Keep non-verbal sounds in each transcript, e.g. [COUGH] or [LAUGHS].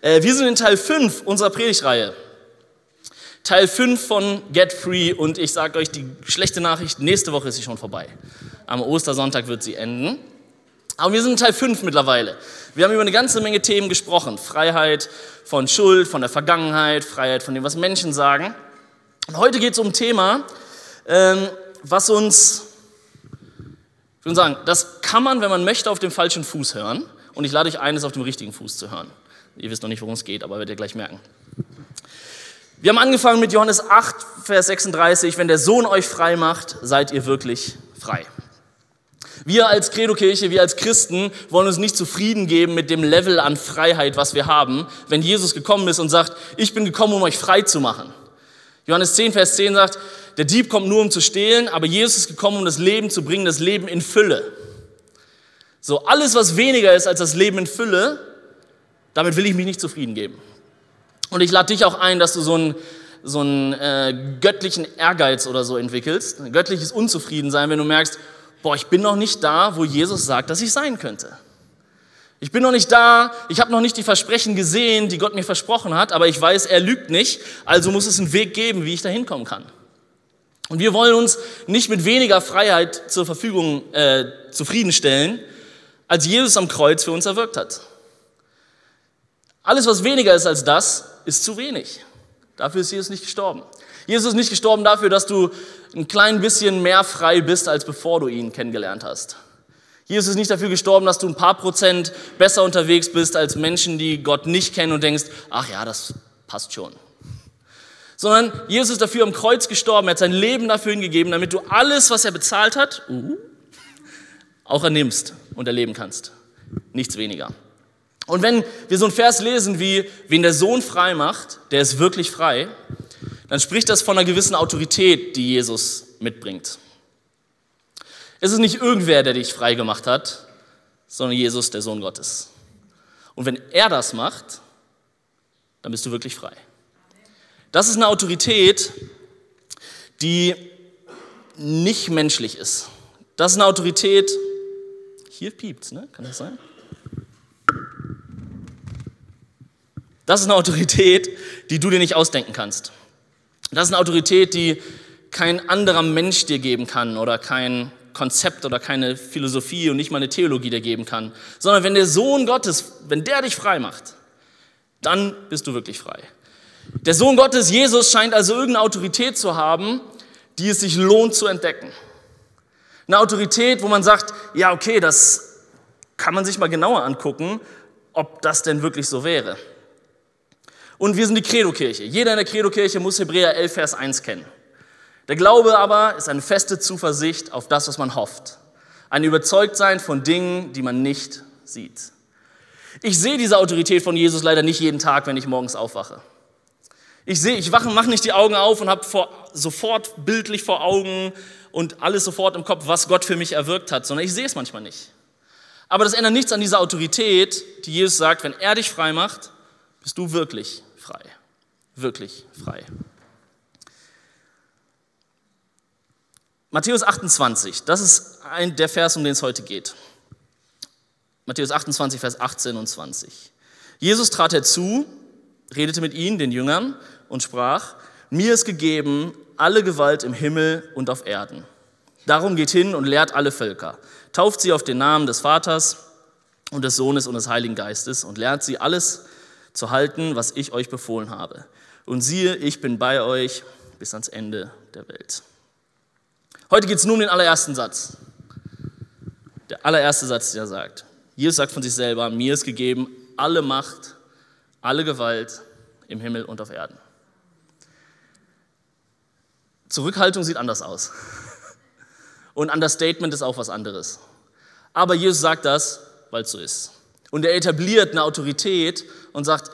Äh, wir sind in Teil 5 unserer Predigtreihe. Teil 5 von Get Free und ich sage euch die schlechte Nachricht, nächste Woche ist sie schon vorbei. Am Ostersonntag wird sie enden. Aber wir sind in Teil 5 mittlerweile. Wir haben über eine ganze Menge Themen gesprochen. Freiheit von Schuld, von der Vergangenheit, Freiheit von dem, was Menschen sagen. Und heute geht es um ein Thema, ähm, was uns, ich würde sagen, das kann man, wenn man möchte, auf dem falschen Fuß hören. Und ich lade euch ein, es auf dem richtigen Fuß zu hören. Ihr wisst noch nicht, worum es geht, aber werdet ihr gleich merken. Wir haben angefangen mit Johannes 8, Vers 36. Wenn der Sohn euch frei macht, seid ihr wirklich frei. Wir als Credo-Kirche, wir als Christen wollen uns nicht zufrieden geben mit dem Level an Freiheit, was wir haben, wenn Jesus gekommen ist und sagt, ich bin gekommen, um euch frei zu machen. Johannes 10, Vers 10 sagt, der Dieb kommt nur, um zu stehlen, aber Jesus ist gekommen, um das Leben zu bringen, das Leben in Fülle. So, alles, was weniger ist als das Leben in Fülle, damit will ich mich nicht zufrieden geben. Und ich lade dich auch ein, dass du so einen, so einen äh, göttlichen Ehrgeiz oder so entwickelst, ein göttliches Unzufriedensein, wenn du merkst, boah, ich bin noch nicht da, wo Jesus sagt, dass ich sein könnte. Ich bin noch nicht da, ich habe noch nicht die Versprechen gesehen, die Gott mir versprochen hat, aber ich weiß, er lügt nicht, also muss es einen Weg geben, wie ich da hinkommen kann. Und wir wollen uns nicht mit weniger Freiheit zur Verfügung äh, zufriedenstellen, als Jesus am Kreuz für uns erwirkt hat. Alles, was weniger ist als das, ist zu wenig. Dafür ist Jesus nicht gestorben. Jesus ist nicht gestorben dafür, dass du ein klein bisschen mehr frei bist, als bevor du ihn kennengelernt hast. Jesus ist nicht dafür gestorben, dass du ein paar Prozent besser unterwegs bist als Menschen, die Gott nicht kennen und denkst, ach ja, das passt schon. Sondern Jesus ist dafür am Kreuz gestorben, er hat sein Leben dafür hingegeben, damit du alles, was er bezahlt hat, uh, auch ernimmst und erleben kannst. Nichts weniger. Und wenn wir so einen Vers lesen wie, wen der Sohn frei macht, der ist wirklich frei, dann spricht das von einer gewissen Autorität, die Jesus mitbringt. Es ist nicht irgendwer, der dich frei gemacht hat, sondern Jesus, der Sohn Gottes. Und wenn er das macht, dann bist du wirklich frei. Das ist eine Autorität, die nicht menschlich ist. Das ist eine Autorität, hier piept's, ne? Kann das sein? Das ist eine Autorität, die du dir nicht ausdenken kannst. Das ist eine Autorität, die kein anderer Mensch dir geben kann oder kein Konzept oder keine Philosophie und nicht mal eine Theologie dir geben kann, sondern wenn der Sohn Gottes, wenn der dich frei macht, dann bist du wirklich frei. Der Sohn Gottes, Jesus, scheint also irgendeine Autorität zu haben, die es sich lohnt zu entdecken. Eine Autorität, wo man sagt, ja, okay, das kann man sich mal genauer angucken, ob das denn wirklich so wäre. Und wir sind die Credo-Kirche. Jeder in der Credo-Kirche muss Hebräer 11, Vers 1 kennen. Der Glaube aber ist eine feste Zuversicht auf das, was man hofft. Ein Überzeugtsein von Dingen, die man nicht sieht. Ich sehe diese Autorität von Jesus leider nicht jeden Tag, wenn ich morgens aufwache. Ich sehe, ich wache, mache nicht die Augen auf und habe sofort bildlich vor Augen und alles sofort im Kopf, was Gott für mich erwirkt hat, sondern ich sehe es manchmal nicht. Aber das ändert nichts an dieser Autorität, die Jesus sagt, wenn er dich frei macht, bist du wirklich frei. Wirklich frei. Matthäus 28, das ist ein, der Vers, um den es heute geht. Matthäus 28, Vers 18 und 20. Jesus trat herzu, redete mit ihnen, den Jüngern, und sprach, mir ist gegeben alle Gewalt im Himmel und auf Erden. Darum geht hin und lehrt alle Völker, tauft sie auf den Namen des Vaters und des Sohnes und des Heiligen Geistes und lehrt sie alles zu halten, was ich euch befohlen habe. Und siehe, ich bin bei euch bis ans Ende der Welt. Heute geht es nur um den allerersten Satz. Der allererste Satz, der sagt, Jesus sagt von sich selber, mir ist gegeben alle Macht, alle Gewalt im Himmel und auf Erden. Zurückhaltung sieht anders aus. Und Understatement ist auch was anderes. Aber Jesus sagt das, weil es so ist. Und er etabliert eine Autorität und sagt,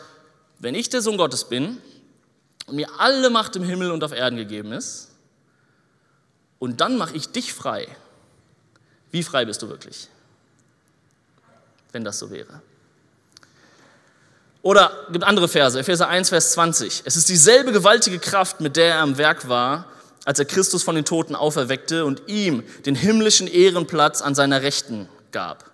wenn ich der Sohn Gottes bin und mir alle Macht im Himmel und auf Erden gegeben ist, und dann mache ich dich frei, wie frei bist du wirklich? Wenn das so wäre. Oder gibt andere Verse, Epheser 1, Vers 20. Es ist dieselbe gewaltige Kraft, mit der er am Werk war, als er Christus von den Toten auferweckte und ihm den himmlischen Ehrenplatz an seiner Rechten gab.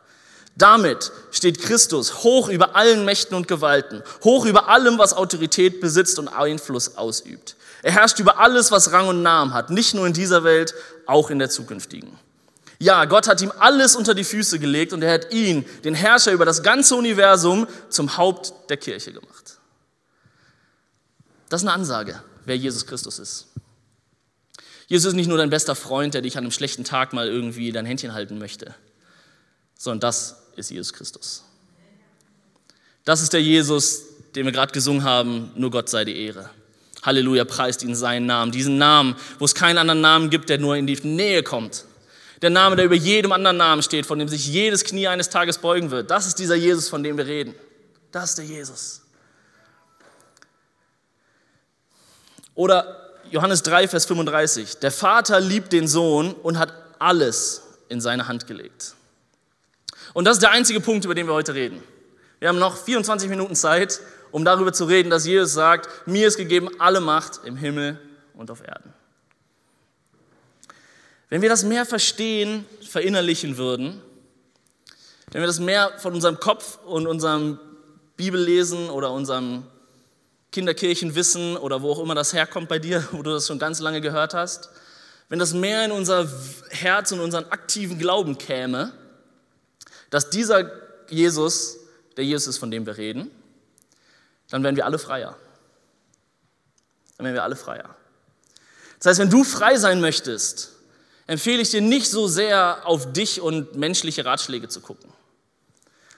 Damit steht Christus hoch über allen Mächten und Gewalten, hoch über allem, was Autorität besitzt und Einfluss ausübt. Er herrscht über alles, was Rang und Namen hat, nicht nur in dieser Welt, auch in der zukünftigen. Ja, Gott hat ihm alles unter die Füße gelegt und er hat ihn, den Herrscher über das ganze Universum, zum Haupt der Kirche gemacht. Das ist eine Ansage, wer Jesus Christus ist. Jesus ist nicht nur dein bester Freund, der dich an einem schlechten Tag mal irgendwie dein Händchen halten möchte, sondern das ist Jesus Christus. Das ist der Jesus, den wir gerade gesungen haben, nur Gott sei die Ehre. Halleluja, preist ihn seinen Namen. Diesen Namen, wo es keinen anderen Namen gibt, der nur in die Nähe kommt. Der Name, der über jedem anderen Namen steht, von dem sich jedes Knie eines Tages beugen wird. Das ist dieser Jesus, von dem wir reden. Das ist der Jesus. Oder Johannes 3, Vers 35. Der Vater liebt den Sohn und hat alles in seine Hand gelegt. Und das ist der einzige Punkt, über den wir heute reden. Wir haben noch 24 Minuten Zeit, um darüber zu reden, dass Jesus sagt, mir ist gegeben alle Macht im Himmel und auf Erden. Wenn wir das mehr verstehen, verinnerlichen würden, wenn wir das mehr von unserem Kopf und unserem Bibellesen oder unserem Kinderkirchenwissen oder wo auch immer das herkommt bei dir, [LAUGHS] wo du das schon ganz lange gehört hast, wenn das mehr in unser Herz und unseren aktiven Glauben käme, dass dieser Jesus der Jesus ist, von dem wir reden, dann werden wir alle freier. Dann werden wir alle freier. Das heißt, wenn du frei sein möchtest, empfehle ich dir nicht so sehr auf dich und menschliche Ratschläge zu gucken,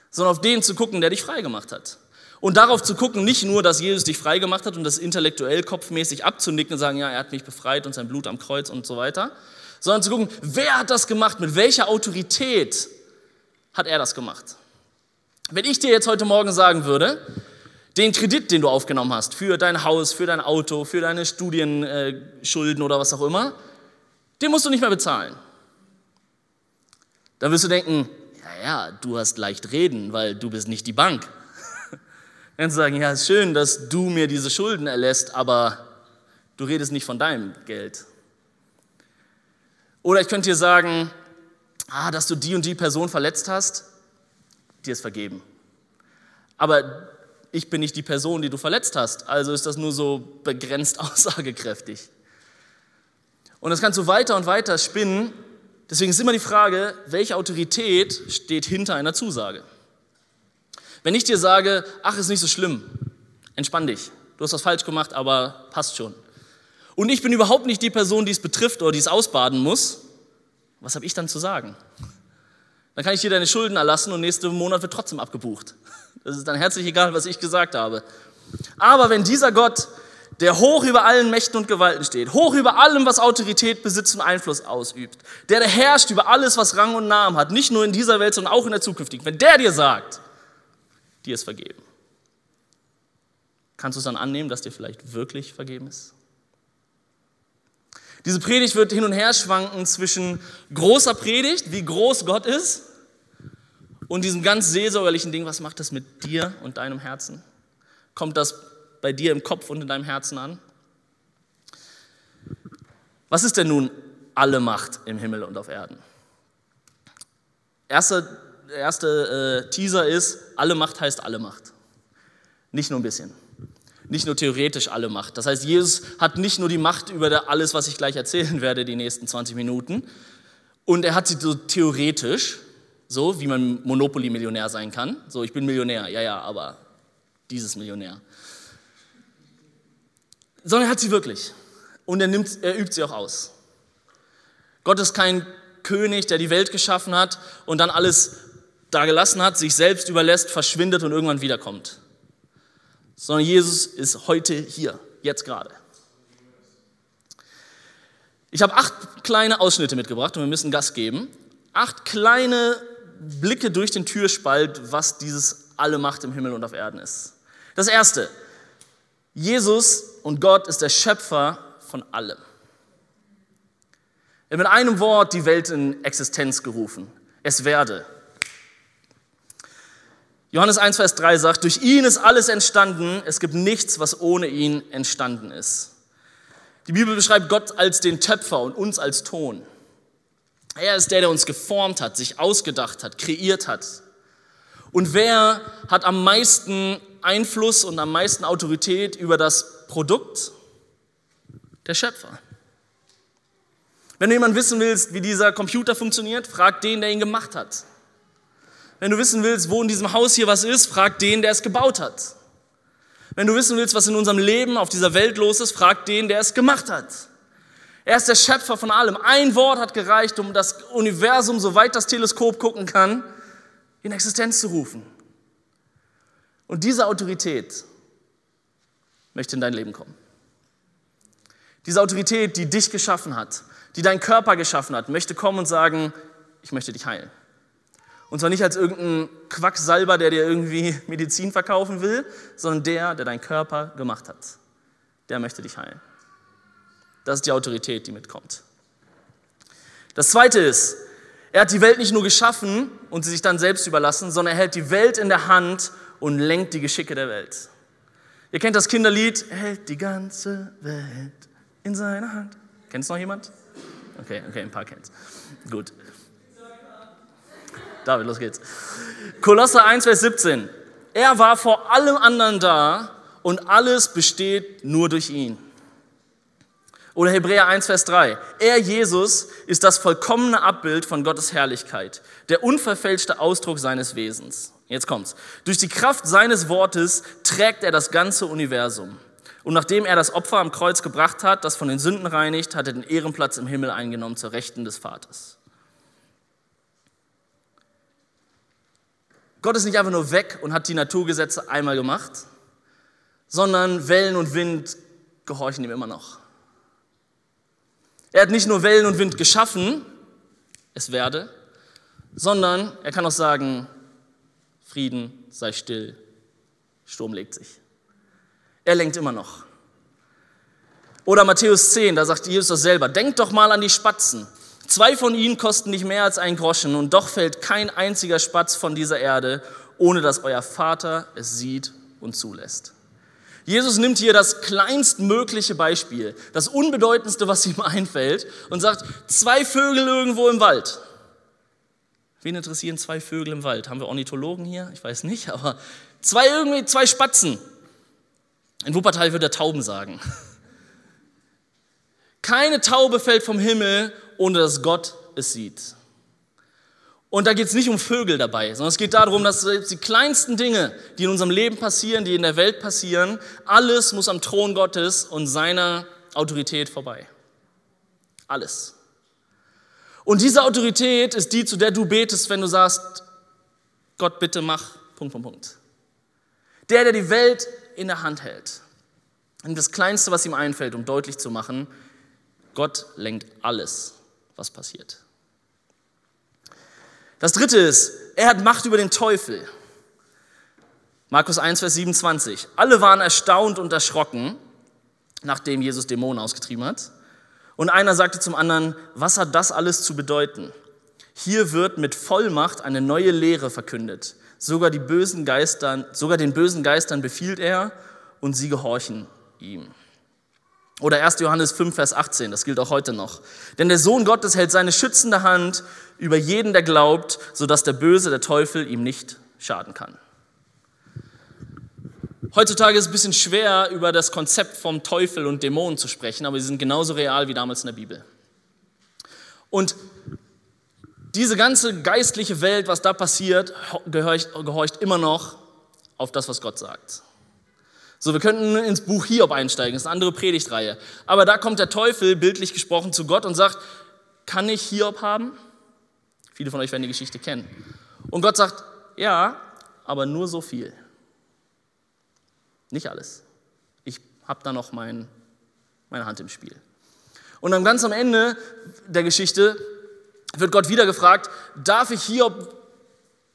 sondern auf den zu gucken, der dich frei gemacht hat. Und darauf zu gucken, nicht nur, dass Jesus dich frei gemacht hat und das intellektuell kopfmäßig abzunicken und sagen, ja, er hat mich befreit und sein Blut am Kreuz und so weiter, sondern zu gucken, wer hat das gemacht, mit welcher Autorität hat er das gemacht. Wenn ich dir jetzt heute Morgen sagen würde, den Kredit, den du aufgenommen hast, für dein Haus, für dein Auto, für deine Studienschulden oder was auch immer, den musst du nicht mehr bezahlen. Dann wirst du denken, ja, ja, du hast leicht reden, weil du bist nicht die Bank. [LAUGHS] Dann sagen, ja, ist schön, dass du mir diese Schulden erlässt, aber du redest nicht von deinem Geld. Oder ich könnte dir sagen, ah, dass du die und die Person verletzt hast, dir ist vergeben. Aber ich bin nicht die Person, die du verletzt hast, also ist das nur so begrenzt [LAUGHS] aussagekräftig. Und das kannst du weiter und weiter spinnen. Deswegen ist immer die Frage, welche Autorität steht hinter einer Zusage? Wenn ich dir sage, ach, ist nicht so schlimm, entspann dich, du hast was falsch gemacht, aber passt schon. Und ich bin überhaupt nicht die Person, die es betrifft oder die es ausbaden muss, was habe ich dann zu sagen? Dann kann ich dir deine Schulden erlassen und nächsten Monat wird trotzdem abgebucht. Das ist dann herzlich egal, was ich gesagt habe. Aber wenn dieser Gott der hoch über allen Mächten und Gewalten steht, hoch über allem, was Autorität besitzt und Einfluss ausübt, der, der herrscht über alles, was Rang und Namen hat, nicht nur in dieser Welt, sondern auch in der zukünftigen, wenn der dir sagt, dir ist vergeben, kannst du es dann annehmen, dass dir vielleicht wirklich vergeben ist? Diese Predigt wird hin und her schwanken zwischen großer Predigt, wie groß Gott ist, und diesem ganz seelsorgerlichen Ding, was macht das mit dir und deinem Herzen? Kommt das bei dir im Kopf und in deinem Herzen an? Was ist denn nun alle Macht im Himmel und auf Erden? Erster, erste äh, Teaser ist, alle Macht heißt alle Macht. Nicht nur ein bisschen. Nicht nur theoretisch alle Macht. Das heißt, Jesus hat nicht nur die Macht über alles, was ich gleich erzählen [LAUGHS] werde, die nächsten 20 Minuten. Und er hat sie so theoretisch, so wie man Monopoly-Millionär sein kann. So, ich bin Millionär, ja, ja, aber dieses Millionär sondern er hat sie wirklich. Und er, nimmt, er übt sie auch aus. Gott ist kein König, der die Welt geschaffen hat und dann alles da gelassen hat, sich selbst überlässt, verschwindet und irgendwann wiederkommt. Sondern Jesus ist heute hier, jetzt gerade. Ich habe acht kleine Ausschnitte mitgebracht und wir müssen Gas geben. Acht kleine Blicke durch den Türspalt, was dieses alle Macht im Himmel und auf Erden ist. Das erste, Jesus und Gott ist der Schöpfer von allem. Er hat mit einem Wort die Welt in Existenz gerufen. Es werde. Johannes 1, Vers 3 sagt, durch ihn ist alles entstanden, es gibt nichts, was ohne ihn entstanden ist. Die Bibel beschreibt Gott als den Töpfer und uns als Ton. Er ist der, der uns geformt hat, sich ausgedacht hat, kreiert hat. Und wer hat am meisten Einfluss und am meisten Autorität über das Produkt? Der Schöpfer. Wenn du jemand wissen willst, wie dieser Computer funktioniert, frag den, der ihn gemacht hat. Wenn du wissen willst, wo in diesem Haus hier was ist, frag den, der es gebaut hat. Wenn du wissen willst, was in unserem Leben auf dieser Welt los ist, frag den, der es gemacht hat. Er ist der Schöpfer von allem. Ein Wort hat gereicht, um das Universum, soweit das Teleskop gucken kann, in Existenz zu rufen. Und diese Autorität möchte in dein Leben kommen. Diese Autorität, die dich geschaffen hat, die deinen Körper geschaffen hat, möchte kommen und sagen, ich möchte dich heilen. Und zwar nicht als irgendein Quacksalber, der dir irgendwie [LAUGHS] Medizin verkaufen will, sondern der, der deinen Körper gemacht hat. Der möchte dich heilen. Das ist die Autorität, die mitkommt. Das zweite ist, er hat die Welt nicht nur geschaffen und sie sich dann selbst überlassen, sondern er hält die Welt in der Hand und lenkt die Geschicke der Welt. Ihr kennt das Kinderlied, er hält die ganze Welt in seiner Hand. Kennt es noch jemand? Okay, okay, ein paar kennt's. Gut. David, los geht's. Kolosser 1, Vers 17. Er war vor allem anderen da und alles besteht nur durch ihn. Oder Hebräer 1, Vers 3. Er, Jesus, ist das vollkommene Abbild von Gottes Herrlichkeit, der unverfälschte Ausdruck seines Wesens. Jetzt kommt's. Durch die Kraft seines Wortes trägt er das ganze Universum. Und nachdem er das Opfer am Kreuz gebracht hat, das von den Sünden reinigt, hat er den Ehrenplatz im Himmel eingenommen zur Rechten des Vaters. Gott ist nicht einfach nur weg und hat die Naturgesetze einmal gemacht, sondern Wellen und Wind gehorchen ihm immer noch. Er hat nicht nur Wellen und Wind geschaffen, es werde, sondern er kann auch sagen, Frieden, sei still, Sturm legt sich. Er lenkt immer noch. Oder Matthäus 10, da sagt Jesus das selber, denkt doch mal an die Spatzen. Zwei von ihnen kosten nicht mehr als ein Groschen und doch fällt kein einziger Spatz von dieser Erde, ohne dass euer Vater es sieht und zulässt. Jesus nimmt hier das kleinstmögliche Beispiel, das unbedeutendste, was ihm [LAUGHS] einfällt, und sagt, zwei Vögel irgendwo im Wald. Wen interessieren zwei Vögel im Wald? Haben wir Ornithologen hier? Ich weiß nicht, aber zwei irgendwie, zwei Spatzen. In Wuppertal würde er Tauben sagen. [LAUGHS] Keine Taube fällt vom Himmel, ohne dass Gott es sieht. Und da geht es nicht um Vögel dabei, sondern es geht darum, dass die kleinsten Dinge, die in unserem Leben passieren, die in der Welt passieren, alles muss am Thron Gottes und seiner Autorität vorbei. Alles. Und diese Autorität ist die, zu der du betest, wenn du sagst, Gott, bitte mach, Punkt, Punkt, Punkt. Der, der die Welt in der Hand hält. Und das Kleinste, was ihm einfällt, um deutlich zu machen, Gott lenkt alles, was passiert. Das dritte ist, er hat Macht über den Teufel. Markus 1, Vers 27. Alle waren erstaunt und erschrocken, nachdem Jesus Dämonen ausgetrieben hat. Und einer sagte zum anderen, was hat das alles zu bedeuten? Hier wird mit Vollmacht eine neue Lehre verkündet. Sogar, die bösen Geistern, sogar den bösen Geistern befiehlt er und sie gehorchen ihm. Oder 1. Johannes 5, Vers 18, das gilt auch heute noch. Denn der Sohn Gottes hält seine schützende Hand über jeden, der glaubt, sodass der Böse, der Teufel, ihm nicht schaden kann. Heutzutage ist es ein bisschen schwer, über das Konzept vom Teufel und Dämonen zu sprechen, aber sie sind genauso real wie damals in der Bibel. Und diese ganze geistliche Welt, was da passiert, gehorcht, gehorcht immer noch auf das, was Gott sagt. So, wir könnten ins Buch Hiob einsteigen, das ist eine andere Predigtreihe. Aber da kommt der Teufel, bildlich gesprochen, zu Gott und sagt, kann ich Hiob haben? Viele von euch werden die Geschichte kennen. Und Gott sagt, ja, aber nur so viel. Nicht alles. Ich habe da noch mein, meine Hand im Spiel. Und dann ganz am Ende der Geschichte wird Gott wieder gefragt, darf ich Hiob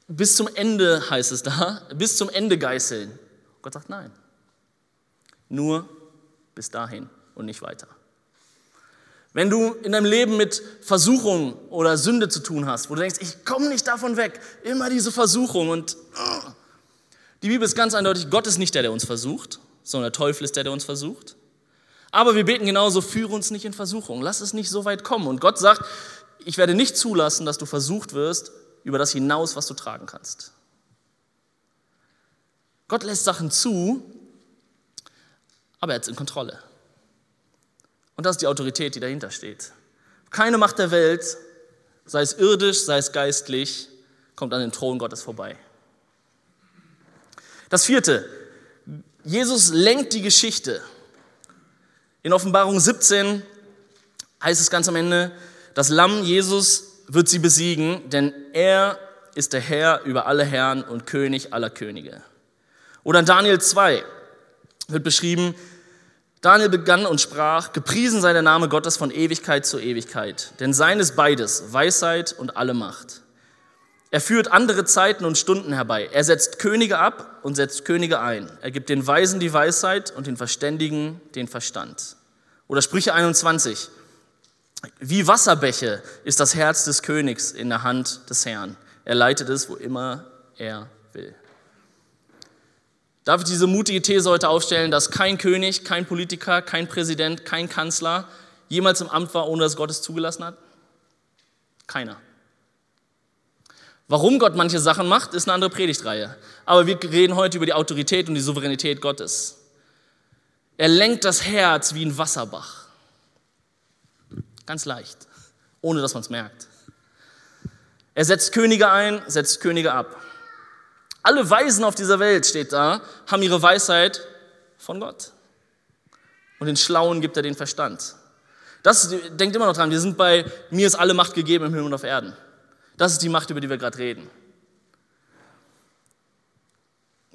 bis zum Ende, heißt es da, bis zum Ende geißeln? Gott sagt nein. Nur bis dahin und nicht weiter. Wenn du in deinem Leben mit Versuchung oder Sünde zu tun hast, wo du denkst, ich komme nicht davon weg, immer diese Versuchung und uh, die Bibel ist ganz eindeutig, Gott ist nicht der, der uns versucht, sondern der Teufel ist der, der uns versucht. Aber wir beten genauso, führe uns nicht in Versuchung, lass es nicht so weit kommen. Und Gott sagt, ich werde nicht zulassen, dass du versucht wirst über das hinaus, was du tragen kannst. Gott lässt Sachen zu, aber er es in Kontrolle. Und das ist die Autorität, die dahinter steht. Keine Macht der Welt, sei es irdisch, sei es geistlich, kommt an den Thron Gottes vorbei. Das vierte, Jesus lenkt die Geschichte. In Offenbarung 17 heißt es ganz am Ende, das Lamm Jesus wird sie besiegen, denn er ist der Herr über alle Herren und König aller Könige. Oder in Daniel 2 wird beschrieben, Daniel begann und sprach, gepriesen sei der Name Gottes von Ewigkeit zu Ewigkeit, denn sein ist beides, Weisheit und alle Macht. Er führt andere Zeiten und Stunden herbei. Er setzt Könige ab und setzt Könige ein. Er gibt den Weisen die Weisheit und den Verständigen den Verstand. Oder Sprüche 21. Wie Wasserbäche ist das Herz des Königs in der Hand des Herrn. Er leitet es, wo immer er will. Darf ich diese mutige These heute aufstellen, dass kein König, kein Politiker, kein Präsident, kein Kanzler jemals im Amt war, ohne dass Gott es zugelassen hat? Keiner. Warum Gott manche Sachen macht, ist eine andere Predigtreihe. Aber wir reden heute über die Autorität und die Souveränität Gottes. Er lenkt das Herz wie ein Wasserbach. Ganz leicht, ohne dass man es merkt. Er setzt Könige ein, setzt Könige ab. Alle Weisen auf dieser Welt, steht da, haben ihre Weisheit von Gott. Und den Schlauen gibt er den Verstand. Das denkt immer noch dran, wir sind bei mir ist alle Macht gegeben im Himmel und auf Erden. Das ist die Macht, über die wir gerade reden.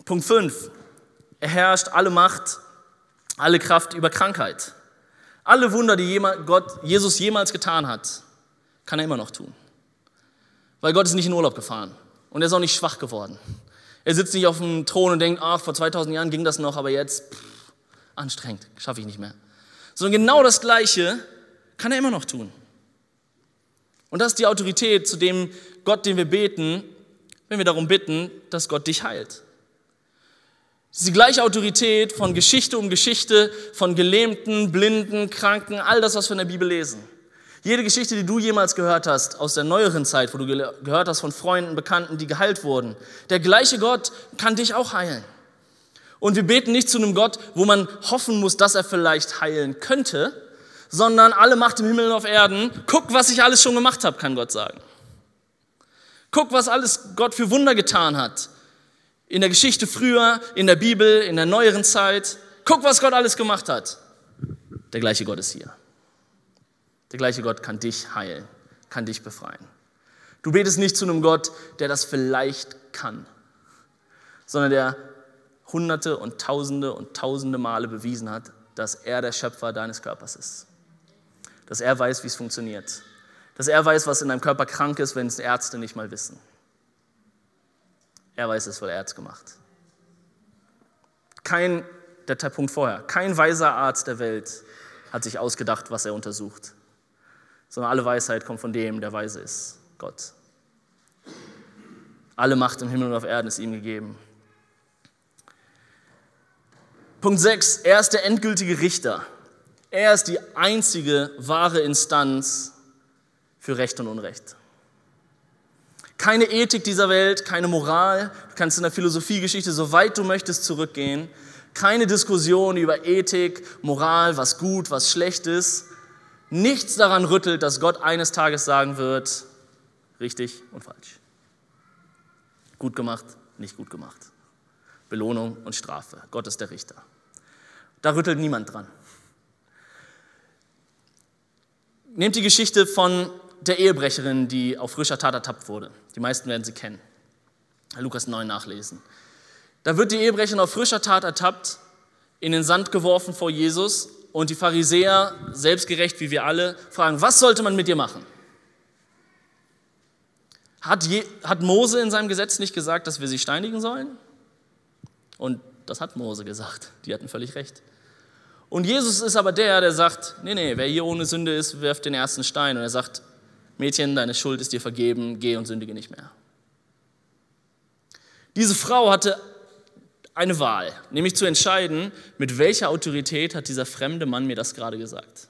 Punkt 5. Er herrscht alle Macht, alle Kraft über Krankheit. Alle Wunder, die Gott, Jesus jemals getan hat, kann er immer noch tun. Weil Gott ist nicht in Urlaub gefahren und er ist auch nicht schwach geworden. Er sitzt nicht auf dem Thron und denkt, ach, vor 2000 Jahren ging das noch, aber jetzt pff, anstrengend, schaffe ich nicht mehr. Sondern genau das Gleiche kann er immer noch tun. Und das ist die Autorität, zu dem Gott, den wir beten, wenn wir darum bitten, dass Gott dich heilt. Das ist die gleiche Autorität von Geschichte um Geschichte, von Gelähmten, Blinden, Kranken, all das, was wir in der Bibel lesen. Jede Geschichte, die du jemals gehört hast aus der neueren Zeit, wo du gehört hast von Freunden, Bekannten, die geheilt wurden, der gleiche Gott kann dich auch heilen. Und wir beten nicht zu einem Gott, wo man hoffen muss, dass er vielleicht heilen könnte, sondern alle Macht im Himmel und auf Erden. Guck, was ich alles schon gemacht habe, kann Gott sagen. Guck, was alles Gott für Wunder getan hat. In der Geschichte früher, in der Bibel, in der neueren Zeit. Guck, was Gott alles gemacht hat. Der gleiche Gott ist hier. Der gleiche Gott kann dich heilen, kann dich befreien. Du betest nicht zu einem Gott, der das vielleicht kann, sondern der hunderte und tausende und tausende Male bewiesen hat, dass er der Schöpfer deines Körpers ist. Dass er weiß, wie es funktioniert. Dass er weiß, was in deinem Körper krank ist, wenn es Ärzte nicht mal wissen. Er weiß es, weil er es gemacht. Kein, der Punkt vorher, kein weiser Arzt der Welt hat sich ausgedacht, was er untersucht sondern alle Weisheit kommt von dem, der weise ist, Gott. Alle Macht im Himmel und auf Erden ist ihm gegeben. Punkt 6, er ist der endgültige Richter. Er ist die einzige wahre Instanz für Recht und Unrecht. Keine Ethik dieser Welt, keine Moral. Du kannst in der Philosophiegeschichte so weit du möchtest zurückgehen. Keine Diskussion über Ethik, Moral, was gut, was schlecht ist nichts daran rüttelt, dass Gott eines Tages sagen wird, richtig und falsch. Gut gemacht, nicht gut gemacht. Belohnung und Strafe. Gott ist der Richter. Da rüttelt niemand dran. Nehmt die Geschichte von der Ehebrecherin, die auf frischer Tat ertappt wurde. Die meisten werden sie kennen. Lukas 9 nachlesen. Da wird die Ehebrecherin auf frischer Tat ertappt, in den Sand geworfen vor Jesus und die Pharisäer, selbstgerecht wie wir alle, fragen, was sollte man mit dir machen? Hat, Je, hat Mose in seinem Gesetz nicht gesagt, dass wir sie steinigen sollen? Und das hat Mose gesagt. Die hatten völlig recht. Und Jesus ist aber der, der sagt, nee, nee, wer hier ohne Sünde ist, wirft den ersten Stein. Und er sagt, Mädchen, deine Schuld ist dir vergeben, geh und sündige nicht mehr. Diese Frau hatte eine Wahl, nämlich zu entscheiden, mit welcher Autorität hat dieser fremde Mann mir das gerade gesagt.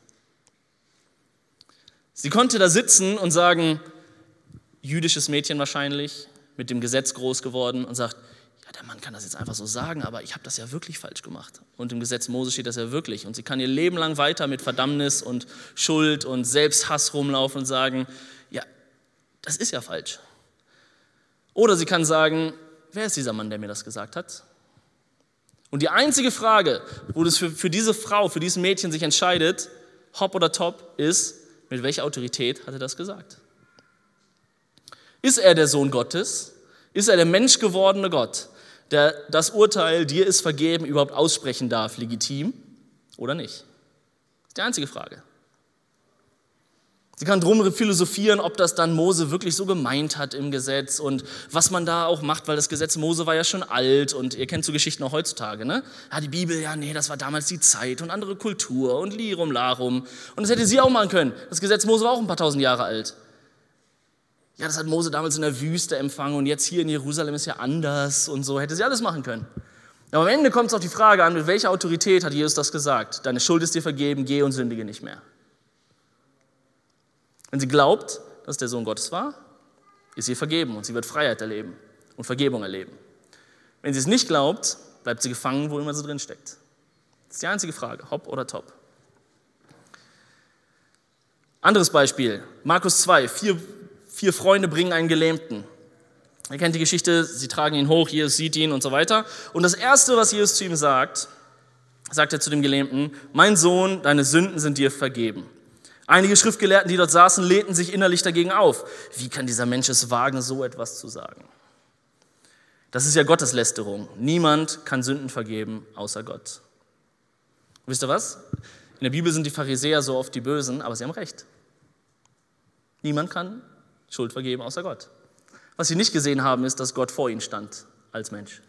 Sie konnte da sitzen und sagen, jüdisches Mädchen wahrscheinlich, mit dem Gesetz groß geworden und sagt, ja, der Mann kann das jetzt einfach so sagen, aber ich habe das ja wirklich falsch gemacht. Und im Gesetz Mose steht das ja wirklich. Und sie kann ihr Leben lang weiter mit Verdammnis und Schuld und Selbsthass rumlaufen und sagen, ja, das ist ja falsch. Oder sie kann sagen, wer ist dieser Mann, der mir das gesagt hat? Und die einzige Frage, wo das für, für diese Frau, für dieses Mädchen sich entscheidet, hopp oder top, ist, mit welcher Autorität hat er das gesagt? Ist er der Sohn Gottes? Ist er der menschgewordene Gott, der das Urteil, dir ist vergeben, überhaupt aussprechen darf, legitim oder nicht? Das ist die einzige Frage. Sie kann drum philosophieren, ob das dann Mose wirklich so gemeint hat im Gesetz und was man da auch macht, weil das Gesetz Mose war ja schon alt und ihr kennt so Geschichten auch heutzutage, ne? Ja, die Bibel, ja, nee, das war damals die Zeit und andere Kultur und Lirum Larum. Und das hätte sie auch machen können. Das Gesetz Mose war auch ein paar tausend Jahre alt. Ja, das hat Mose damals in der Wüste empfangen und jetzt hier in Jerusalem ist ja anders und so. Hätte sie alles machen können. Aber am Ende kommt es auf die Frage an, mit welcher Autorität hat Jesus das gesagt? Deine Schuld ist dir vergeben, geh und sündige nicht mehr. Wenn sie glaubt, dass der Sohn Gottes war, ist sie vergeben und sie wird Freiheit erleben und Vergebung erleben. Wenn sie es nicht glaubt, bleibt sie gefangen, wo immer sie drin steckt. Das ist die einzige Frage, hopp oder top. Anderes Beispiel, Markus 2, vier, vier Freunde bringen einen Gelähmten. Ihr kennt die Geschichte, sie tragen ihn hoch, Jesus sieht ihn und so weiter. Und das Erste, was Jesus zu ihm sagt, sagt er zu dem Gelähmten, mein Sohn, deine Sünden sind dir vergeben. Einige Schriftgelehrten, die dort saßen, lehnten sich innerlich dagegen auf. Wie kann dieser Mensch es wagen, so etwas zu sagen? Das ist ja Gotteslästerung. Niemand kann Sünden vergeben, außer Gott. wisst ihr was? In der Bibel sind die Pharisäer so oft die Bösen, aber sie haben recht. Niemand kann Schuld vergeben, außer Gott. Was sie nicht gesehen haben, ist, dass Gott vor ihnen stand als Mensch.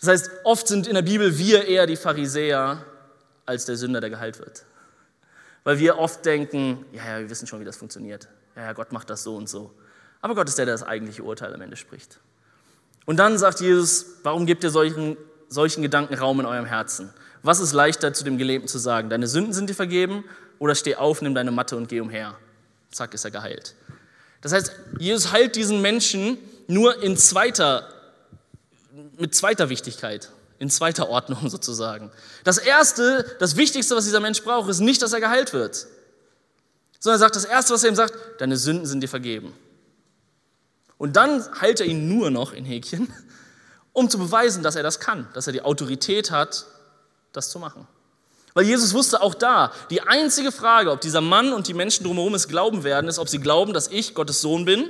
Das heißt, oft sind in der Bibel wir eher die Pharisäer als der Sünder, der geheilt wird. Weil wir oft denken, ja, ja, wir wissen schon, wie das funktioniert. Ja, ja, Gott macht das so und so. Aber Gott ist der, der das eigentliche Urteil am Ende spricht. Und dann sagt Jesus, warum gebt ihr solchen, solchen Gedanken Raum in eurem Herzen? Was ist leichter zu dem Gelähmten zu sagen? Deine Sünden sind dir vergeben oder steh auf, nimm deine Matte und geh umher. Zack, ist er geheilt. Das heißt, Jesus heilt diesen Menschen nur in zweiter, mit zweiter Wichtigkeit in zweiter Ordnung [LAUGHS] sozusagen. Das Erste, das Wichtigste, was dieser Mensch braucht, ist nicht, dass er geheilt wird, sondern er sagt, das Erste, was er ihm sagt, deine Sünden sind dir vergeben. Und dann heilt er ihn nur noch in Häkchen, [LAUGHS] um zu beweisen, dass er das kann, dass er die Autorität hat, das zu machen. Weil Jesus wusste auch da, die einzige Frage, ob dieser Mann und die Menschen drumherum es glauben werden, ist, ob sie glauben, dass ich Gottes Sohn bin,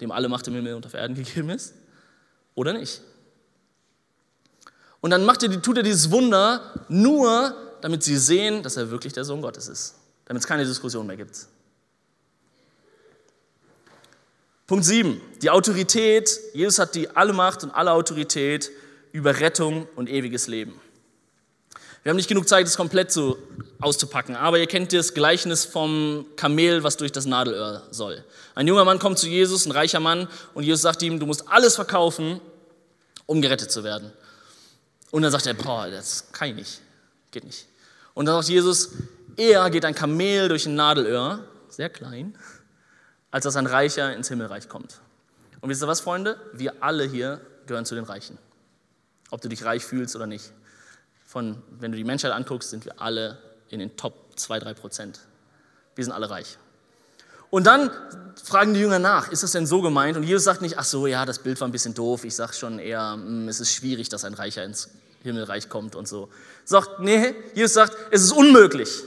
dem alle Macht im Himmel und auf Erden gegeben ist, oder nicht. Und dann macht er, tut er dieses Wunder nur, damit sie sehen, dass er wirklich der Sohn Gottes ist. Damit es keine Diskussion mehr gibt. Punkt 7. Die Autorität. Jesus hat die alle Macht und alle Autorität über Rettung und ewiges Leben. Wir haben nicht genug Zeit, das komplett so auszupacken, aber ihr kennt das Gleichnis vom Kamel, was durch das Nadelöhr soll. Ein junger Mann kommt zu Jesus, ein reicher Mann, und Jesus sagt ihm, du musst alles verkaufen, um gerettet zu werden. Und dann sagt er, boah, das kann ich nicht, geht nicht. Und dann sagt Jesus, eher geht ein Kamel durch ein Nadelöhr, sehr klein, als dass ein Reicher ins Himmelreich kommt. Und wisst ihr was, Freunde? Wir alle hier gehören zu den Reichen. Ob du dich reich fühlst oder nicht. Von, wenn du die Menschheit anguckst, sind wir alle in den Top 2, 3 Prozent. Wir sind alle reich. Und dann fragen die Jünger nach, ist das denn so gemeint? Und Jesus sagt nicht, ach so, ja, das Bild war ein bisschen doof. Ich sage schon eher, hm, es ist schwierig, dass ein Reicher ins Himmelreich kommt und so. Sagt, nee, Jesus sagt, es ist unmöglich.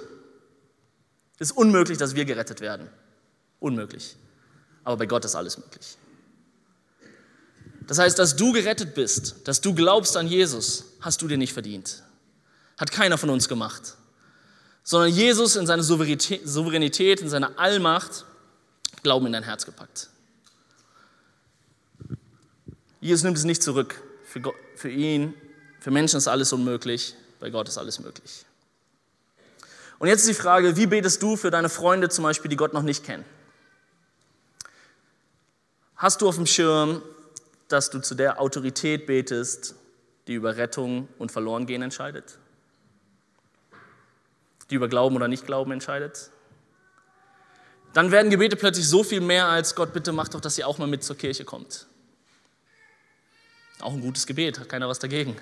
Es ist unmöglich, dass wir gerettet werden. Unmöglich. Aber bei Gott ist alles möglich. Das heißt, dass du gerettet bist, dass du glaubst an Jesus, hast du dir nicht verdient. Hat keiner von uns gemacht. Sondern Jesus in seiner Souveränität, in seiner Allmacht, Glauben in dein Herz gepackt. Jesus nimmt es nicht zurück. Für, Gott, für ihn für Menschen ist alles unmöglich, bei Gott ist alles möglich. Und jetzt ist die Frage, wie betest du für deine Freunde zum Beispiel, die Gott noch nicht kennen? Hast du auf dem Schirm, dass du zu der Autorität betest, die über Rettung und Verlorengehen entscheidet? Die über Glauben oder Nicht-Glauben entscheidet? Dann werden Gebete plötzlich so viel mehr als Gott, bitte mach doch, dass ihr auch mal mit zur Kirche kommt. Auch ein gutes Gebet, hat keiner was dagegen.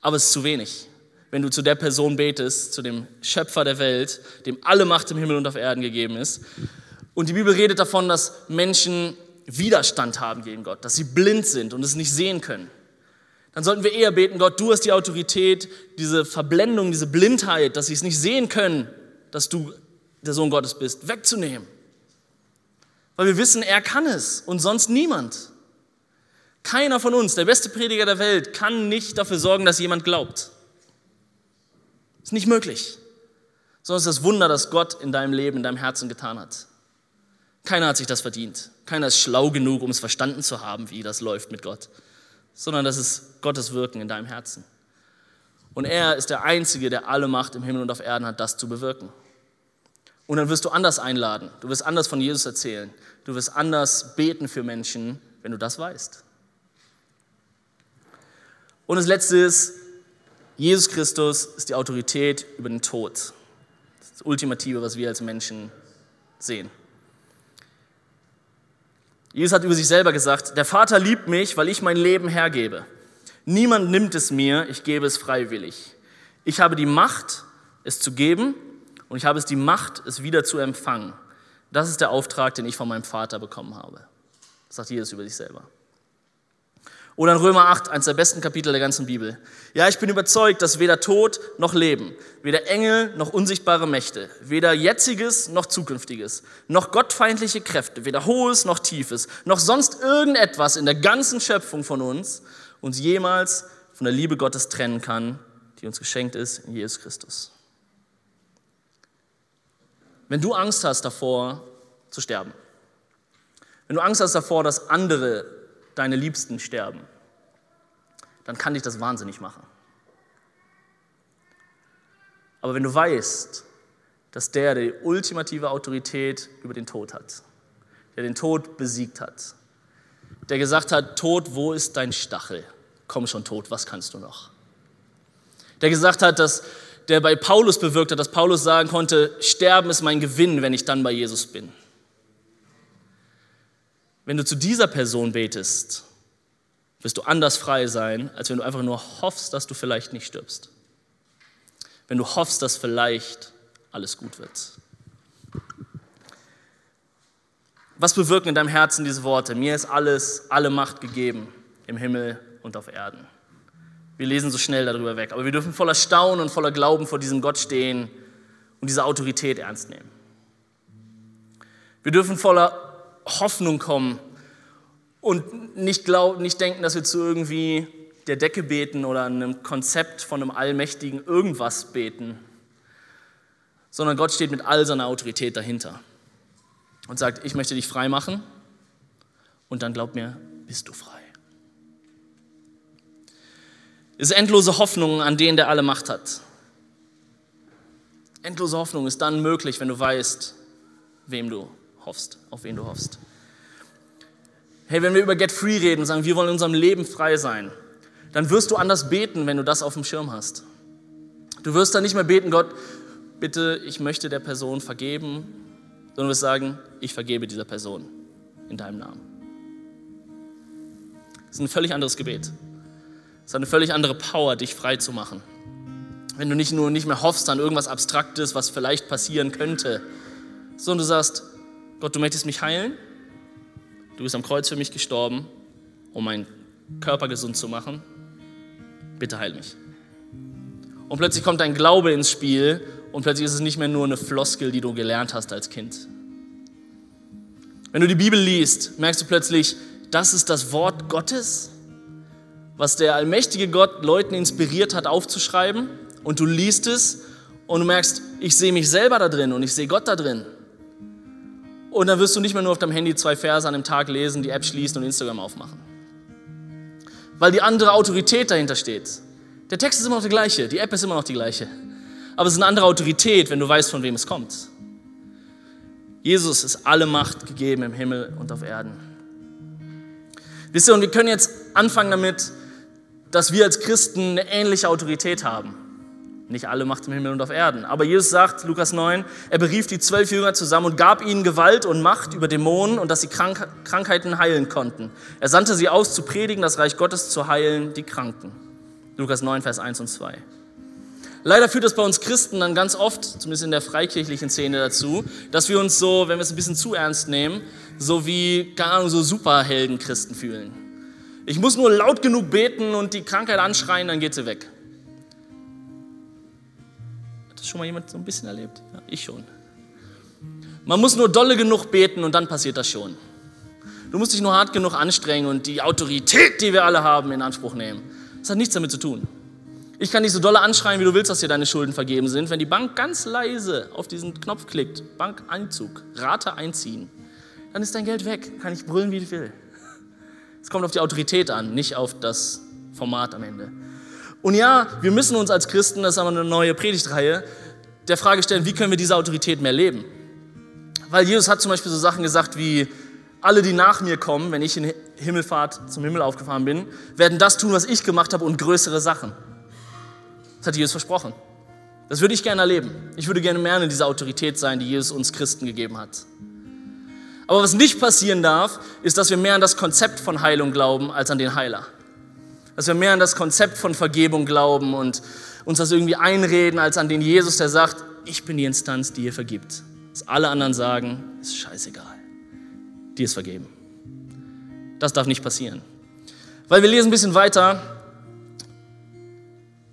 Aber es ist zu wenig. Wenn du zu der Person betest, zu dem Schöpfer der Welt, dem alle Macht im Himmel und auf Erden gegeben ist. Und die Bibel redet davon, dass Menschen Widerstand haben gegen Gott, dass sie blind sind und es nicht sehen können. Dann sollten wir eher beten, Gott, du hast die Autorität, diese Verblendung, diese Blindheit, dass sie es nicht sehen können, dass du der Sohn Gottes bist, wegzunehmen. Weil wir wissen, er kann es und sonst niemand. Keiner von uns, der beste Prediger der Welt, kann nicht dafür sorgen, dass jemand glaubt. Ist nicht möglich. Sondern es ist das Wunder, das Gott in deinem Leben, in deinem Herzen getan hat. Keiner hat sich das verdient. Keiner ist schlau genug, um es verstanden zu haben, wie das läuft mit Gott. Sondern das ist Gottes Wirken in deinem Herzen. Und er ist der Einzige, der alle Macht im Himmel und auf Erden hat, das zu bewirken. Und dann wirst du anders einladen. Du wirst anders von Jesus erzählen. Du wirst anders beten für Menschen, wenn du das weißt. Und das Letzte ist, Jesus Christus ist die Autorität über den Tod. Das ist das Ultimative, was wir als Menschen sehen. Jesus hat über sich selber gesagt, der Vater liebt mich, weil ich mein Leben hergebe. Niemand nimmt es mir, ich gebe es freiwillig. Ich habe die Macht, es zu geben und ich habe es die Macht, es wieder zu empfangen. Das ist der Auftrag, den ich von meinem Vater bekommen habe. Das sagt Jesus über sich selber. Oder in Römer 8, eines der besten Kapitel der ganzen Bibel. Ja, ich bin überzeugt, dass weder Tod noch Leben, weder Engel noch unsichtbare Mächte, weder jetziges noch zukünftiges, noch gottfeindliche Kräfte, weder hohes noch tiefes, noch sonst irgendetwas in der ganzen Schöpfung von uns uns jemals von der Liebe Gottes trennen kann, die uns geschenkt ist in Jesus Christus. Wenn du Angst hast davor zu sterben, wenn du Angst hast davor, dass andere deine Liebsten sterben, dann kann dich das wahnsinnig machen. Aber wenn du weißt, dass der, der die ultimative Autorität über den Tod hat, der den Tod besiegt hat, der gesagt hat, Tod, wo ist dein Stachel? Komm schon, Tod, was kannst du noch? Der gesagt hat, dass der bei Paulus bewirkt hat, dass Paulus sagen konnte, Sterben ist mein Gewinn, wenn ich dann bei Jesus bin. Wenn du zu dieser Person betest, wirst du anders frei sein, als wenn du einfach nur hoffst, dass du vielleicht nicht stirbst. Wenn du hoffst, dass vielleicht alles gut wird. Was bewirken in deinem Herzen diese Worte? Mir ist alles, alle Macht gegeben im Himmel und auf Erden. Wir lesen so schnell darüber weg, aber wir dürfen voller Staunen und voller Glauben vor diesem Gott stehen und diese Autorität ernst nehmen. Wir dürfen voller Hoffnung kommen und nicht, glauben, nicht denken, dass wir zu irgendwie der Decke beten oder einem Konzept von einem allmächtigen irgendwas beten, sondern Gott steht mit all seiner Autorität dahinter und sagt, ich möchte dich frei machen und dann glaub mir, bist du frei. Es ist endlose Hoffnung an den, der alle Macht hat. Endlose Hoffnung ist dann möglich, wenn du weißt, wem du hoffst, auf wen du hoffst. Hey, wenn wir über Get Free reden und sagen, wir wollen in unserem Leben frei sein, dann wirst du anders beten, wenn du das auf dem Schirm hast. Du wirst dann nicht mehr beten, Gott, bitte, ich möchte der Person vergeben, sondern du wirst sagen, ich vergebe dieser Person in deinem Namen. Das ist ein völlig anderes Gebet. Es hat eine völlig andere Power, dich frei zu machen. Wenn du nicht nur nicht mehr hoffst an irgendwas Abstraktes, was vielleicht passieren könnte, sondern du sagst, Gott, du möchtest mich heilen? Du bist am Kreuz für mich gestorben, um meinen Körper gesund zu machen. Bitte heil mich. Und plötzlich kommt dein Glaube ins Spiel und plötzlich ist es nicht mehr nur eine Floskel, die du gelernt hast als Kind. Wenn du die Bibel liest, merkst du plötzlich, das ist das Wort Gottes, was der allmächtige Gott Leuten inspiriert hat aufzuschreiben. Und du liest es und du merkst, ich sehe mich selber da drin und ich sehe Gott da drin. Und dann wirst du nicht mehr nur auf deinem Handy zwei Verse an dem Tag lesen, die App schließen und Instagram aufmachen. Weil die andere Autorität dahinter steht. Der Text ist immer noch der gleiche, die App ist immer noch die gleiche. Aber es ist eine andere Autorität, wenn du weißt, von wem es kommt. Jesus ist alle Macht gegeben im Himmel und auf Erden. Wisst ihr, und wir können jetzt anfangen damit, dass wir als Christen eine ähnliche Autorität haben. Nicht alle macht im Himmel und auf Erden. Aber Jesus sagt, Lukas 9, er berief die zwölf Jünger zusammen und gab ihnen Gewalt und Macht über Dämonen und dass sie Krank Krankheiten heilen konnten. Er sandte sie aus, zu predigen, das Reich Gottes zu heilen, die Kranken. Lukas 9, Vers 1 und 2. Leider führt das bei uns Christen dann ganz oft, zumindest in der freikirchlichen Szene dazu, dass wir uns so, wenn wir es ein bisschen zu ernst nehmen, so wie, keine Ahnung, so Superhelden-Christen fühlen. Ich muss nur laut genug beten und die Krankheit anschreien, dann geht sie weg schon mal jemand so ein bisschen erlebt? Ja, ich schon. Man muss nur dolle genug beten und dann passiert das schon. Du musst dich nur hart genug anstrengen und die Autorität, die wir alle haben, in Anspruch nehmen. Das hat nichts damit zu tun. Ich kann dich so dolle anschreien, wie du willst, dass dir deine Schulden vergeben sind. Wenn die Bank ganz leise auf diesen Knopf klickt, Bankeinzug, Rate einziehen, dann ist dein Geld weg. Kann ich brüllen, wie ich will. Es kommt auf die Autorität an, nicht auf das Format am Ende. Und ja, wir müssen uns als Christen, das ist aber eine neue Predigtreihe, der Frage stellen, wie können wir diese Autorität mehr leben? Weil Jesus hat zum Beispiel so Sachen gesagt wie, alle, die nach mir kommen, wenn ich in Himmelfahrt zum Himmel aufgefahren bin, werden das tun, was ich gemacht habe und größere Sachen. Das hat Jesus versprochen. Das würde ich gerne erleben. Ich würde gerne mehr in dieser Autorität sein, die Jesus uns Christen gegeben hat. Aber was nicht passieren darf, ist, dass wir mehr an das Konzept von Heilung glauben als an den Heiler. Dass wir mehr an das Konzept von Vergebung glauben und uns das irgendwie einreden, als an den Jesus, der sagt, ich bin die Instanz, die ihr vergibt. Was alle anderen sagen, ist scheißegal. Dir ist vergeben. Das darf nicht passieren. Weil wir lesen ein bisschen weiter,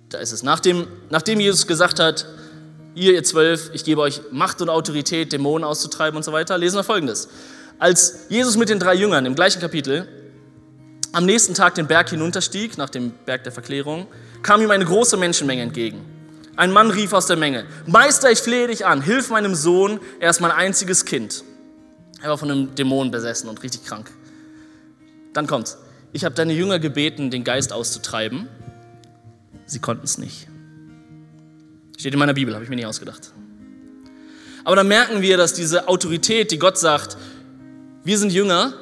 da ist es, nachdem, nachdem Jesus gesagt hat, ihr, ihr zwölf, ich gebe euch Macht und Autorität, Dämonen auszutreiben und so weiter, lesen wir folgendes. Als Jesus mit den drei Jüngern im gleichen Kapitel am nächsten Tag den Berg hinunterstieg, nach dem Berg der Verklärung, kam ihm eine große Menschenmenge entgegen. Ein Mann rief aus der Menge, Meister, ich flehe dich an, hilf meinem Sohn, er ist mein einziges Kind. Er war von einem Dämon besessen und richtig krank. Dann kommt's. Ich habe deine Jünger gebeten, den Geist auszutreiben. Sie konnten es nicht. Steht in meiner Bibel, habe ich mir nicht ausgedacht. Aber dann merken wir, dass diese Autorität, die Gott sagt, wir sind Jünger,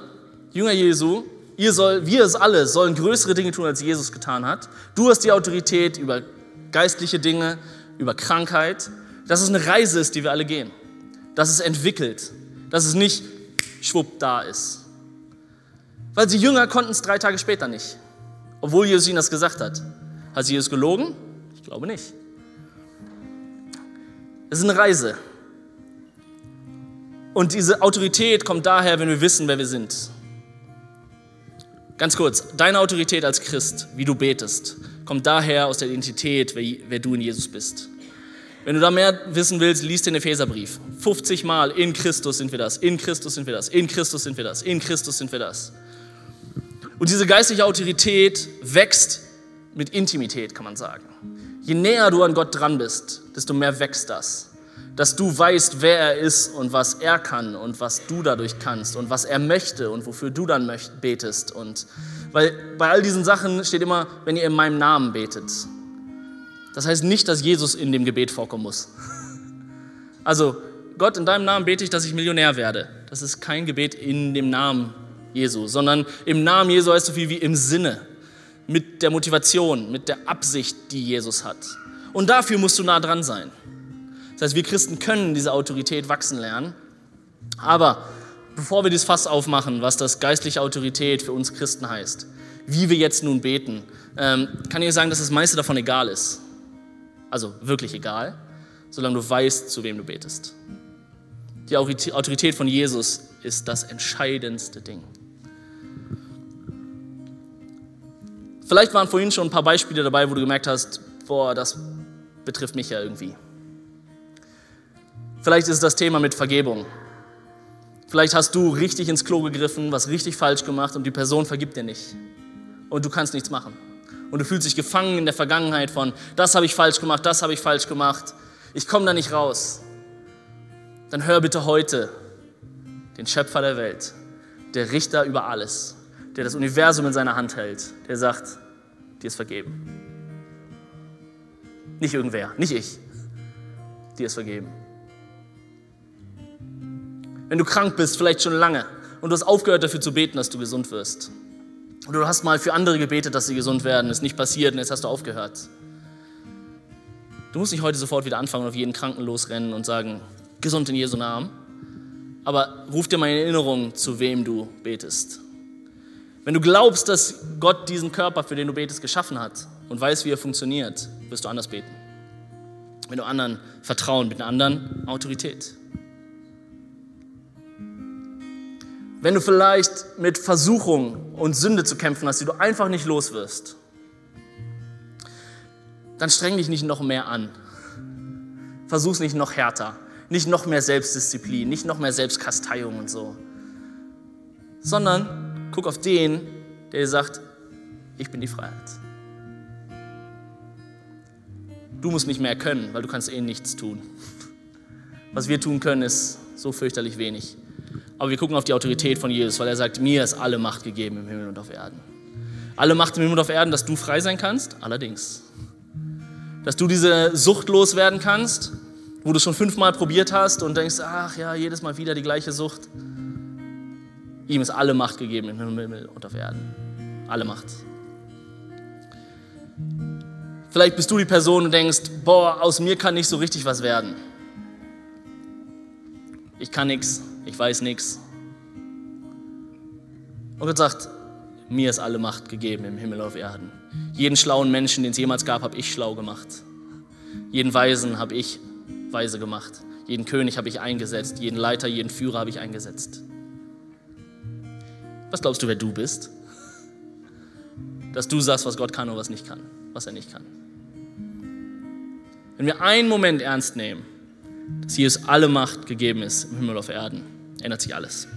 Jünger Jesu, ihr soll, wir es alle sollen größere Dinge tun, als Jesus getan hat. Du hast die Autorität über geistliche Dinge, über Krankheit. Dass es eine Reise ist, die wir alle gehen. Dass es entwickelt. Dass es nicht schwupp da ist. Weil die Jünger konnten es drei Tage später nicht. Obwohl Jesus ihnen das gesagt hat. Hat Jesus gelogen? Ich glaube nicht. Es ist eine Reise. Und diese Autorität kommt daher, wenn wir wissen, wer wir sind. Ganz kurz, deine Autorität als Christ, wie du betest, kommt daher aus der Identität, wer, wer du in Jesus bist. Wenn du da mehr wissen willst, liest den Epheserbrief. 50 Mal in Christus sind wir das, in Christus sind wir das, in Christus sind wir das, in Christus sind wir das. Und diese geistliche Autorität wächst mit Intimität, kann man sagen. Je näher du an Gott dran bist, desto mehr wächst das dass du weißt, wer er ist und was er kann und was du dadurch kannst und was er möchte und wofür du dann betest. Und weil bei all diesen Sachen steht immer, wenn ihr in meinem Namen betet. Das heißt nicht, dass Jesus in dem Gebet vorkommen muss. [LAUGHS] Also, Gott, in deinem Namen bete ich, dass ich Millionär werde. Das ist kein Gebet in dem Namen Jesu, sondern im Namen Jesu heißt so viel wie im Sinne, mit der Motivation, mit der Absicht, die Jesus hat. Und dafür musst du nah dran sein. Das heißt, wir Christen können diese Autorität wachsen lernen. Aber bevor wir dieses Fass aufmachen, was das geistliche Autorität für uns Christen heißt, wie wir jetzt nun beten, ähm, kann ich sagen, dass das meiste davon egal ist. Also wirklich egal, solange du weißt, zu wem du betest. Die Autorität von Jesus ist das entscheidendste Ding. Vielleicht waren vorhin schon ein paar Beispiele dabei, wo du gemerkt hast, boah, das betrifft mich ja irgendwie. Vielleicht ist es das Thema mit Vergebung. Vielleicht hast du richtig ins Klo gegriffen, was richtig falsch gemacht und die Person vergibt dir nicht. Und du kannst nichts machen. Und du fühlst dich gefangen in der Vergangenheit von, das habe ich falsch gemacht, das habe ich falsch gemacht. Ich komme da nicht raus. Dann hör bitte heute den Schöpfer der Welt, der Richter über alles, der das Universum in seiner Hand hält, der sagt, dir ist vergeben. Nicht irgendwer, nicht ich. Dir ist vergeben. Wenn du krank bist, vielleicht schon lange, und du hast aufgehört dafür zu beten, dass du gesund wirst. Und du hast mal für andere gebetet, dass sie gesund werden, ist nicht passiert und jetzt hast du aufgehört. Du musst nicht heute sofort wieder anfangen und auf jeden Kranken losrennen und sagen, gesund in Jesu Namen. Aber ruf dir mal in Erinnerung, zu wem du betest. Wenn du glaubst, dass Gott diesen Körper, für den du betest, geschaffen hat und weiß, wie er funktioniert, wirst du anders beten. Wenn du anderen vertrauen, mit einer anderen Autorität. Wenn du vielleicht mit Versuchung und Sünde zu kämpfen hast, die du einfach nicht los wirst, dann streng dich nicht noch mehr an. Versuch's nicht noch härter, nicht noch mehr Selbstdisziplin, nicht noch mehr Selbstkasteiung und so, sondern guck auf den, der dir sagt, ich bin die Freiheit. Du musst nicht mehr können, weil du kannst eh nichts tun. Was wir tun können, ist so fürchterlich wenig. Aber wir gucken auf die Autorität von Jesus, weil er sagt, mir ist alle Macht gegeben im Himmel und auf Erden. Alle Macht im Himmel und auf Erden, dass du frei sein kannst, allerdings. Dass du diese Sucht loswerden kannst, wo du schon fünfmal probiert hast und denkst, ach ja, jedes Mal wieder die gleiche Sucht. Ihm ist alle Macht gegeben im Himmel und auf Erden. Alle Macht. Vielleicht bist du die Person und denkst, boah, aus mir kann nicht so richtig was werden. Ich kann nichts, ich weiß nichts. Und Gott sagt, mir ist alle Macht gegeben im Himmel auf Erden. Jeden schlauen Menschen, den es jemals gab, habe ich schlau gemacht. Jeden Weisen habe ich weise gemacht. Jeden König habe ich eingesetzt. Jeden Leiter, jeden Führer habe ich eingesetzt. Was glaubst du, wer du bist? Dass du sagst, was Gott kann und was nicht kann, was er nicht kann. Wenn wir einen Moment ernst nehmen, dass Jesus alle Macht gegeben ist im Himmel auf Erden, ändert sich alles.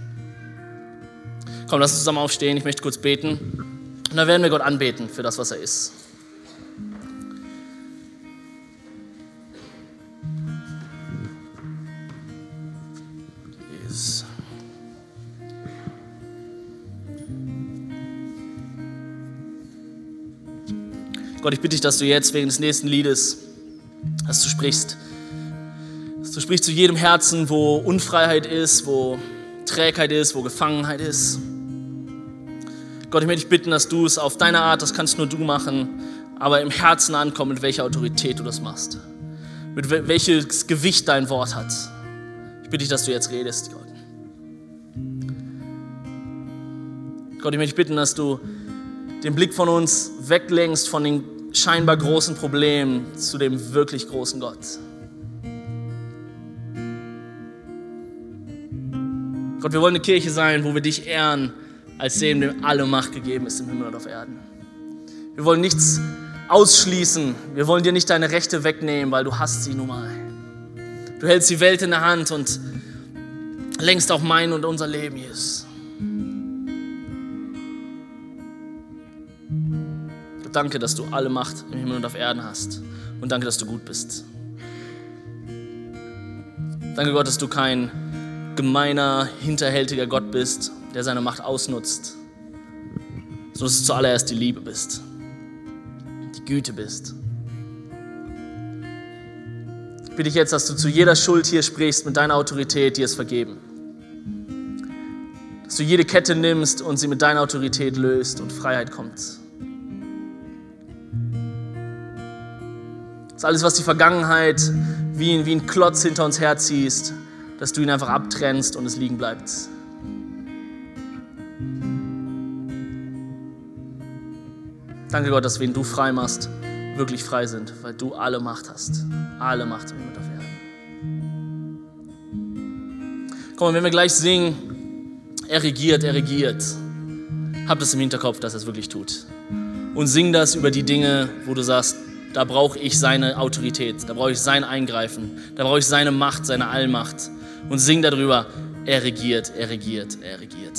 Komm, lass uns zusammen aufstehen. Ich möchte kurz beten. Und dann werden wir Gott anbeten für das, was er ist. Gott, ich bitte dich, dass du jetzt wegen des nächsten Liedes, dass du sprichst, du sprichst zu jedem Herzen, wo Unfreiheit ist, wo Trägheit ist, wo Gefangenheit ist. Gott, ich möchte dich bitten, dass du es auf deine Art, das kannst nur du machen, aber im Herzen ankommen, mit welcher Autorität du das machst. Mit welches Gewicht dein Wort hat. Ich bitte dich, dass du jetzt redest, Gott. Gott, ich möchte dich bitten, dass du den Blick von uns weglenkst von den scheinbar großen Problemen zu dem wirklich großen Gott. Gott, wir wollen eine Kirche sein, wo wir dich ehren, als dem, dem alle Macht gegeben ist im Himmel und auf Erden. Wir wollen nichts ausschließen. Wir wollen dir nicht deine Rechte wegnehmen, weil du hast sie nun mal. Du hältst die Welt in der Hand und lenkst auch mein und unser Leben, Jesus. Danke, dass du alle Macht im Himmel und auf Erden hast. Und danke, dass du gut bist. Danke Gott, dass du kein gemeiner, hinterhältiger Gott bist, der seine Macht ausnutzt, sondern dass du zuallererst die Liebe bist, die Güte bist. Ich bitte dich jetzt, dass du zu jeder Schuld hier sprichst mit deiner Autorität, die es vergeben. Dass du jede Kette nimmst und sie mit deiner Autorität löst und Freiheit kommt. Dass alles, was die Vergangenheit wie, wie ein Klotz hinter uns herziehst, dass du ihn einfach abtrennst und es liegen bleibt. Danke Gott, dass wen du frei machst, wirklich frei sind, weil du alle Macht hast. Alle Macht im Himmel auf Erden. Komm, wenn wir gleich singen, er regiert, er regiert, hab das im Hinterkopf, dass er es wirklich tut. Und sing das über die Dinge, wo du sagst, da brauche ich seine Autorität, da brauche ich sein Eingreifen, da brauche ich seine Macht, seine Allmacht und sing darüber, er regiert, er regiert, er regiert.